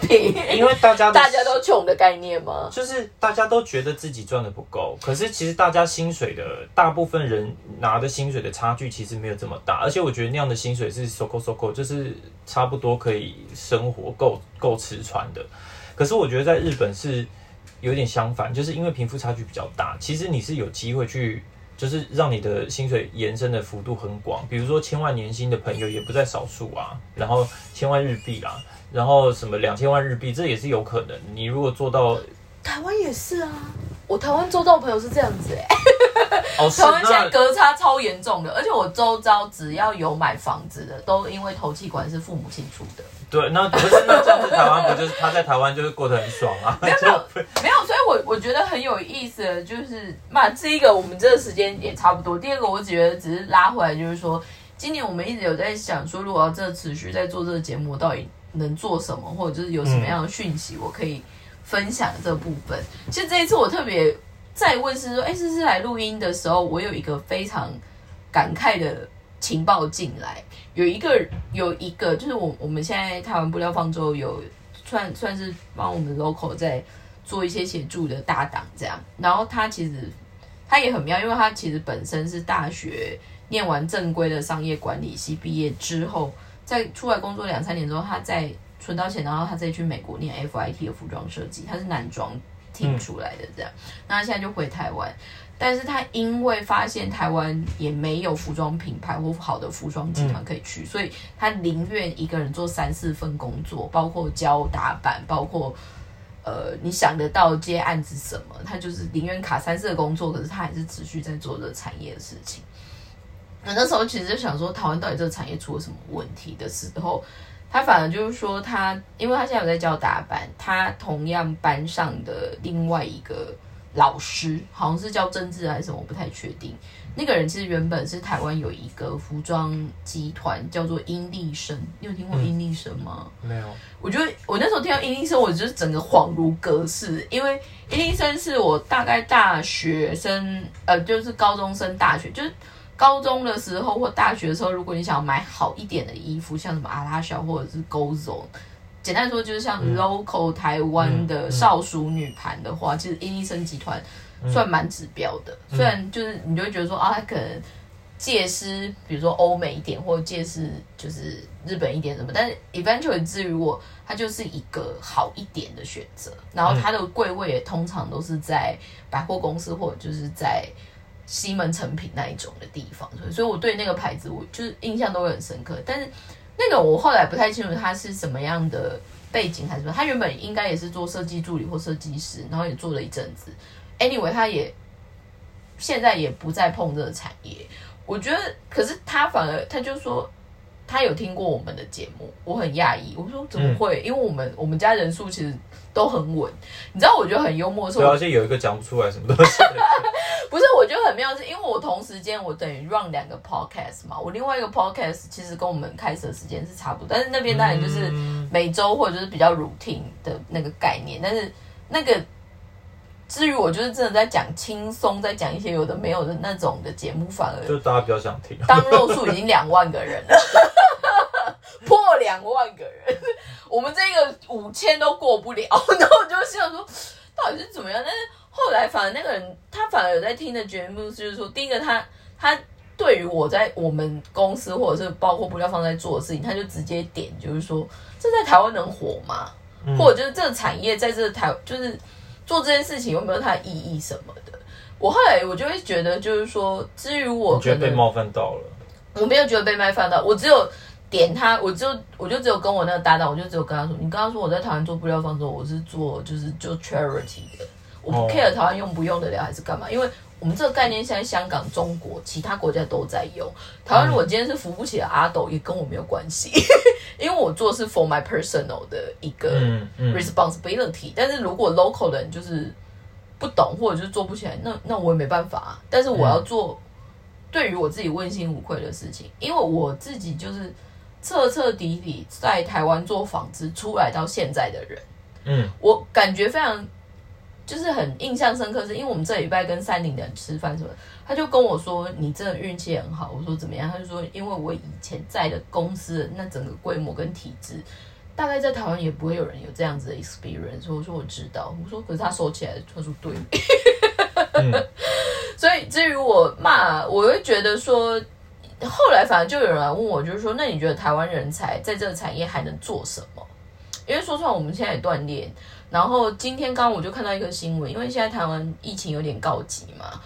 你，因为大家 (laughs) 大家都穷的概念吗？就是大家都觉得自己赚的不够，可是其实大家薪水的大部分人拿的薪水的差距其实没有这么大，而且我觉得那样的薪水是 so go so go，就是差不多可以生活够够吃穿的。可是我觉得在日本是有点相反，就是因为贫富差距比较大，其实你是有机会去。就是让你的薪水延伸的幅度很广，比如说千万年薪的朋友也不在少数啊，然后千万日币啦，然后什么两千万日币，这也是有可能。你如果做到，台湾也是啊，我台湾周遭朋友是这样子 (laughs) 哎、台湾现在那隔差超严重的，而且我周遭只要有买房子的，都因为投气管是父母亲出的。对，那不是那这样子，台湾不就是他在台湾就是过得很爽啊？没有 (laughs) 没有，所以我我觉得很有意思的就是，嘛，第一个我们这个时间也差不多，第二个我觉得只是拉回来，就是说，今年我们一直有在想说，如果要这持续在做这个节目，到底能做什么，或者就是有什么样的讯息我可以分享这部分。其实这一次我特别再问是说，哎，思思来录音的时候，我有一个非常感慨的情报进来，有一个有一个就是我我们现在台湾布料方舟有算算是帮我们 local 在做一些协助的搭档这样，然后他其实他也很妙，因为他其实本身是大学念完正规的商业管理系毕业之后，在出来工作两三年之后，他再存到钱，然后他再去美国念 FIT 的服装设计，他是男装听出来的这样，那他现在就回台湾。但是他因为发现台湾也没有服装品牌或好的服装集团可以去，所以他宁愿一个人做三四份工作，包括教打板，包括呃你想得到接案子什么，他就是宁愿卡三四个工作，可是他还是持续在做这个产业的事情。那那时候其实就想说，台湾到底这个产业出了什么问题的时候，他反而就是说他，因为他现在有在教打板，他同样班上的另外一个。老师好像是叫政治还是什么，我不太确定。那个人其实原本是台湾有一个服装集团叫做英利生，你有听过英利生吗？没有。我觉得我那时候听到英利生，我就是整个恍如隔世，因为英利生是我大概大学生，呃，就是高中生、大学，就是高中的时候或大学的时候，如果你想要买好一点的衣服，像什么阿拉小或者是 Gozo。简单说，就是像 local 台湾的少数女盘的话，其实伊利森集团算蛮指标的。虽然就是你就会觉得说啊，它可能借势，比如说欧美一点，或者借势就是日本一点什么，但是 eventually 至于我，它就是一个好一点的选择。然后它的柜位也通常都是在百货公司或者就是在西门成品那一种的地方，所以所以我对那个牌子我就是印象都会很深刻。但是那个我后来不太清楚他是什么样的背景还是什么，他原本应该也是做设计助理或设计师，然后也做了一阵子。Anyway，他也现在也不再碰这个产业。我觉得，可是他反而他就说。他有听过我们的节目，我很讶异。我说怎么会？因为我们我们家人数其实都很稳。你知道，我觉得很幽默的是，而且有一个讲不出来什么东西。(laughs) 不是，我觉得很妙，是因为我同时间我等于 run 两个 podcast 嘛。我另外一个 podcast 其实跟我们开始的时间是差不多，但是那边当然就是每周或者就是比较 routine 的那个概念。但是那个至于我就是真的在讲轻松，在讲一些有的没有的那种的节目，反而就大家比较想听。当肉数已经两万个人了。(laughs) 破两万个人，我们这个五千都过不了，(laughs) 然后我就想说，到底是怎么样？但是后来反而那个人，他反而有在听的节目，就是说，第一个他他对于我在我们公司或者是包括不料方在做的事情，他就直接点，就是说，这在台湾能火吗？或者就是这个产业在这台就是做这件事情有没有它的意义什么的？我后来我就会觉得，就是说，至于我觉得被冒犯到了，我没有觉得被冒犯到，我只有。点他，我就我就只有跟我那个搭档，我就只有跟他说，你刚刚说我在台湾做布料方舟，我是做就是做 charity 的，我不 care 台湾用不用得了还是干嘛，因为我们这个概念现在香港、中国其他国家都在用，台湾如果今天是扶不起的阿斗，也跟我没有关系，(laughs) 因为我做是 for my personal 的一个 responsibility，但是如果 local 的人就是不懂或者就是做不起来，那那我也没办法，但是我要做对于我自己问心无愧的事情，因为我自己就是。彻彻底底在台湾做纺织出来到现在的人，嗯，我感觉非常就是很印象深刻，是因为我们这礼拜跟三菱的人吃饭什么，他就跟我说你真的运气很好。我说怎么样？他就说因为我以前在的公司那整个规模跟体制，大概在台湾也不会有人有这样子的 experience。我说我知道。我说可是他说起来，他说对。(laughs) 所以至于我骂，我会觉得说。后来反而就有人来问我，就是说，那你觉得台湾人才在这个产业还能做什么？因为说出来，我们现在也锻炼。然后今天刚我就看到一个新闻，因为现在台湾疫情有点告急嘛，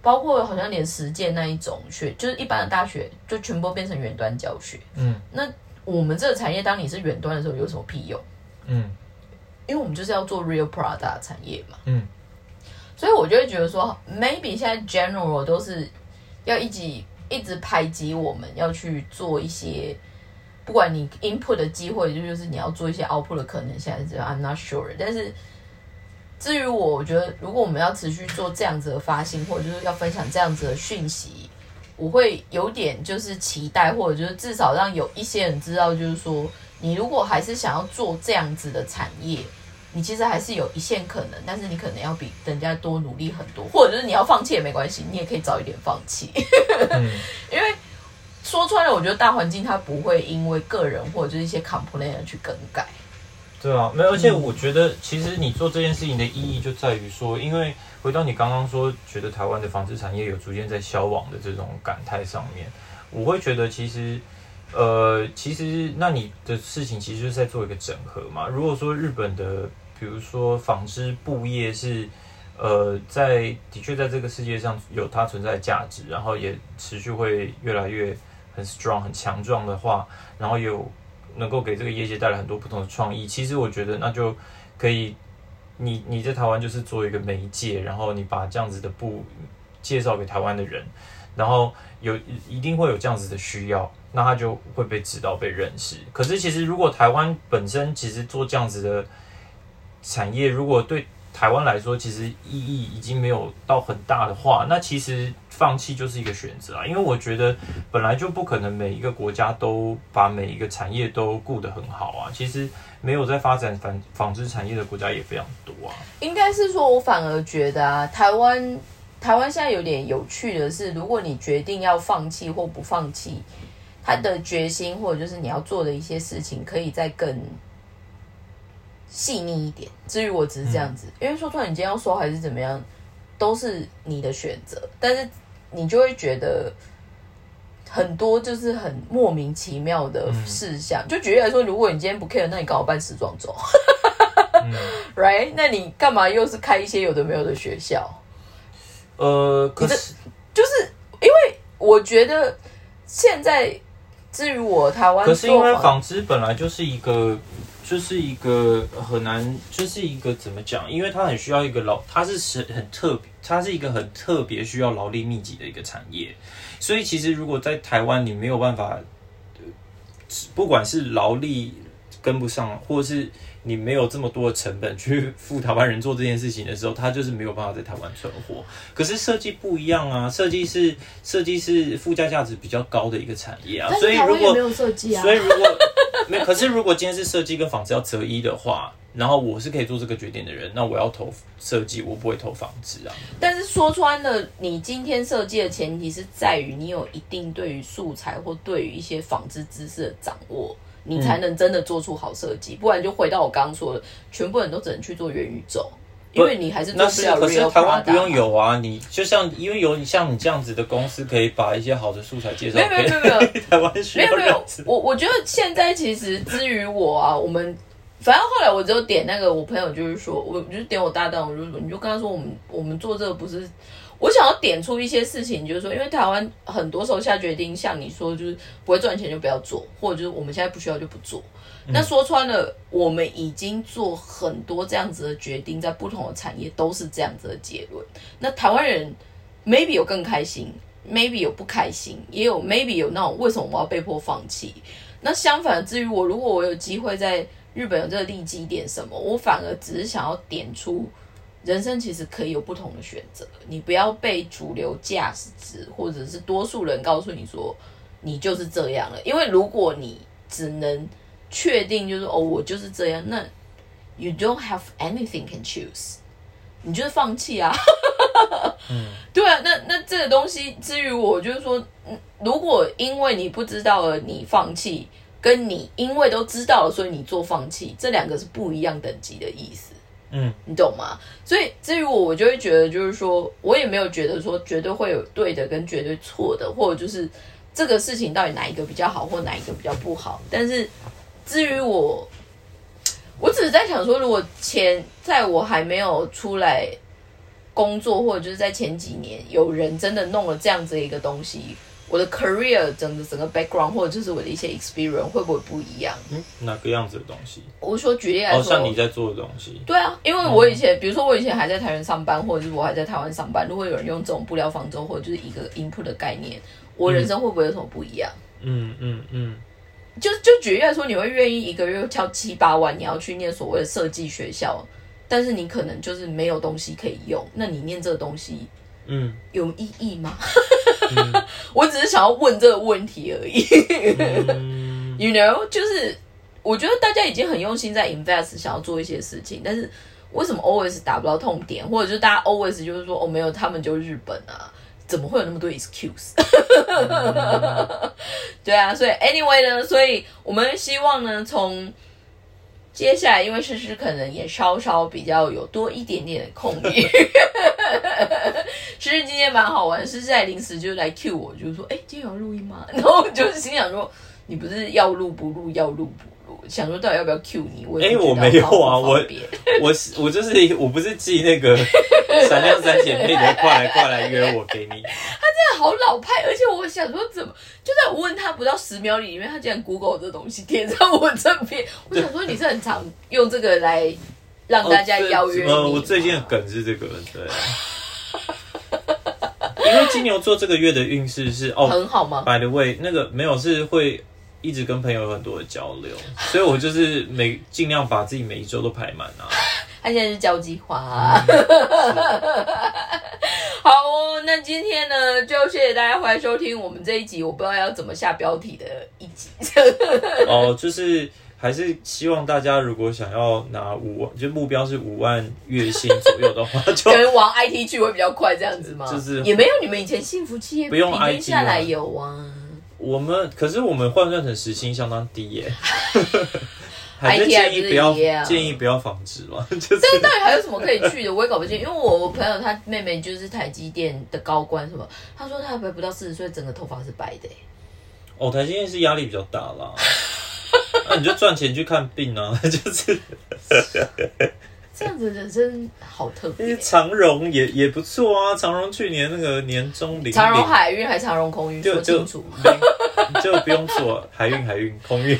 包括好像连实践那一种学，就是一般的大学就全部变成远端教学。嗯，那我们这个产业，当你是远端的时候，有什么屁用？嗯，因为我们就是要做 real product 产业嘛。嗯，所以我就会觉得说，maybe 现在 general 都是要一起。一直排挤我们，要去做一些，不管你 input 的机会，就就是你要做一些 output 的可能，现在是 I'm not sure。但是至于我，我觉得如果我们要持续做这样子的发行，或者就是要分享这样子的讯息，我会有点就是期待，或者就是至少让有一些人知道，就是说你如果还是想要做这样子的产业。你其实还是有一线可能，但是你可能要比人家多努力很多，或者是你要放弃也没关系，你也可以早一点放弃。(laughs) 因为说穿了，我觉得大环境它不会因为个人或者就是一些 complaint 去更改。对啊，没有而且我觉得其实你做这件事情的意义就在于说，因为回到你刚刚说，觉得台湾的纺织产业有逐渐在消亡的这种感态上面，我会觉得其实。呃，其实那你的事情其实就是在做一个整合嘛。如果说日本的，比如说纺织布业是，呃，在的确在这个世界上有它存在的价值，然后也持续会越来越很 strong 很强壮的话，然后有能够给这个业界带来很多不同的创意。其实我觉得那就可以，你你在台湾就是做一个媒介，然后你把这样子的布介绍给台湾的人，然后有一定会有这样子的需要。那他就会被知道、被认识。可是，其实如果台湾本身其实做这样子的产业，如果对台湾来说其实意义已经没有到很大的话，那其实放弃就是一个选择啊。因为我觉得本来就不可能每一个国家都把每一个产业都顾得很好啊。其实没有在发展纺纺织产业的国家也非常多啊。应该是说，我反而觉得啊，台湾台湾现在有点有趣的是，如果你决定要放弃或不放弃。他的决心，或者就是你要做的一些事情，可以再更细腻一点。至于我只是这样子，因为说出来你今天要收还是怎么样，都是你的选择。但是你就会觉得很多就是很莫名其妙的事项。就举例来说，如果你今天不 care，那你干嘛办时装周？(laughs) Right？那你干嘛又是开一些有的没有的学校？呃，可是就是因为我觉得现在至于我台湾可是因为做纺织本来就是一个，就是一个很难，就是一个怎么讲？因为它很需要一个劳，它是是很特别，它是一个很特别需要劳力密集的一个产业。所以其实如果在台湾你没有办法，呃不管是劳力跟不上，或者是你没有这么多的成本去 (laughs) 付台湾人做这件事情的时候，它就是没有办法在台湾存活。可是设计不一样啊，设计是设计是附加价值比较高的一个产业啊，所以如果没有设计啊所。以如果没有，可是如果今天是设计跟纺织要择一的话，然后我是可以做这个决定的人，那我要投设计，我不会投房子啊。但是说穿了，你今天设计的前提是在于你有一定对于素材或对于一些纺织知识的掌握，你才能真的做出好设计。不然就回到我刚刚说的，全部人都只能去做元宇宙，因为你还是做不了可是台湾不用有啊，你就像因为有你像你这样子的公司，可以把一些好的素材介绍没有没有给没有没有 (laughs) 台湾需要没有没有，我我觉得现在其实至于我啊，我们反正后来我只有点那个我朋友就是说，我就是点我搭档，我就说你就跟他说我们我们做这个不是。我想要点出一些事情，就是说，因为台湾很多时候下决定，像你说，就是不会赚钱就不要做，或者就是我们现在不需要就不做。那说穿了，我们已经做很多这样子的决定，在不同的产业都是这样子的结论。那台湾人 maybe 有更开心，maybe 有不开心，也有 maybe 有那种为什么我要被迫放弃。那相反，至于我，如果我有机会在日本有这个利基点什么，我反而只是想要点出，人生其实可以有不同的选择，你不要被主流价值或者是多数人告诉你说你就是这样了。因为如果你只能确定就是哦我就是这样，那 you don't have anything can choose，你就是放弃啊。对啊，那那这个东西，至于我就是说，嗯，如果因为你不知道了你放弃，跟你因为都知道了所以你做放弃，这两个是不一样等级的意思。嗯，你懂吗？所以至于我，我就会觉得，就是说我也没有觉得说绝对会有对的跟绝对错的，或者就是这个事情到底哪一个比较好，或哪一个比较不好。但是至于我，我只是在想说，如果前在我还没有出来工作，或者就是在前几年有人真的弄了这样子一个东西，我的 career 整个整个 background 或者就是我的一些 experience 会不会不一样？嗯，哪个样子的东西？我说举例来哦，说，像你在做的东西，对啊，因为我以前，比如说我以前还在台湾上班，或者是我还在台湾上班，如果有人用这种布料方舟或者就是一个 input 的概念，我人生会不会有什么不一样？嗯嗯嗯，就就举例来说，你会愿意一个月交七八万，你要去念所谓的设计学校，但是你可能就是没有东西可以用，那你念这个东西嗯有意义吗？(laughs) 我只是想要问这个问题而已。嗯 (laughs) you know，就是我觉得大家已经很用心在 invest，想要做一些事情，但是为什么 always 打不到痛点，或者就是大家 always 就是说哦没有，他们就日本啊，怎么会有那么多 excuse？(laughs) 对啊，所以 anyway 呢，所以我们希望呢，从接下来，因为诗诗可能也稍稍比较有多一点点的空余，(laughs) 诗诗今天蛮好玩，诗诗在临时就来 cue 我，就是说，哎、今天有录音吗？(laughs) 然后我就心想说，你不是要录不录，要录不录，想说到底要不要 cue 你？哎我没有啊我我是我就是我不是寄那个 (laughs) 闪亮三姐妹的快来快来约我给你，他真的好老派，而且我想说怎么，就在我问他不到十秒里面，他竟然 Google 这东西贴在我这边，我想说你是很常用这个来让大家邀约呃，我最近的梗是这个，对。因为金牛座这个月的运势是哦很好吗？，by the way，那个没有是会一直跟朋友有很多的交流，(laughs) 所以我就是每尽量把自己每一周都排满啊。(laughs) 他现在是交际花、啊。(laughs) 好哦，那今天呢，就谢谢大家回来收听我们这一集，我不知道要怎么下标题的一集。哦，就是还是希望大家如果想要拿五万，就目标是五万月薪左右的话，就可能往 IT 去会比较快，这样子吗？就是也没有你们以前幸福企业不用 IT 下来啊有啊。我们可是我们换算成时薪相当低耶。(laughs) 还是建议不要建议不要纺织嘛，(laughs) 就是但是到底还有什么可以去的？我也搞不清，因为我我朋友他妹妹就是台积电的高官，什么，他说他还不到四十岁，整个头发是白的、欸。哦，台积电是压力比较大啦。(laughs) 那、你就赚钱去看病啊，就是这样子人生好特别。长荣也也不错啊，长荣去年那个年终领长荣海运还是长荣空运，就就说清楚。领 (laughs) 就不用做海运海运空运，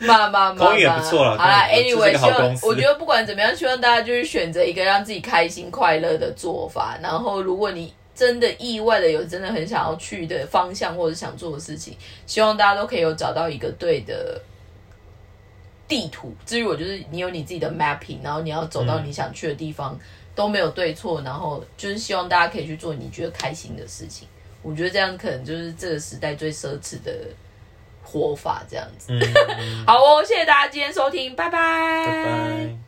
嘛嘛嘛，空运也不错啦好啦，anyway，希望我觉得不管怎么样，希望大家就是选择一个让自己开心快乐的做法。然后，如果你真的意外的有真的很想要去的方向或者想做的事情，希望大家都可以有找到一个对的地图。至于我就是你有你自己的 mapping，然后你要走到你想去的地方、都没有对错，然后就是希望大家可以去做你觉得开心的事情。我觉得这样可能就是这个时代最奢侈的活法，这样子。嗯，(laughs) 好哦，谢谢大家今天收听，拜拜拜拜。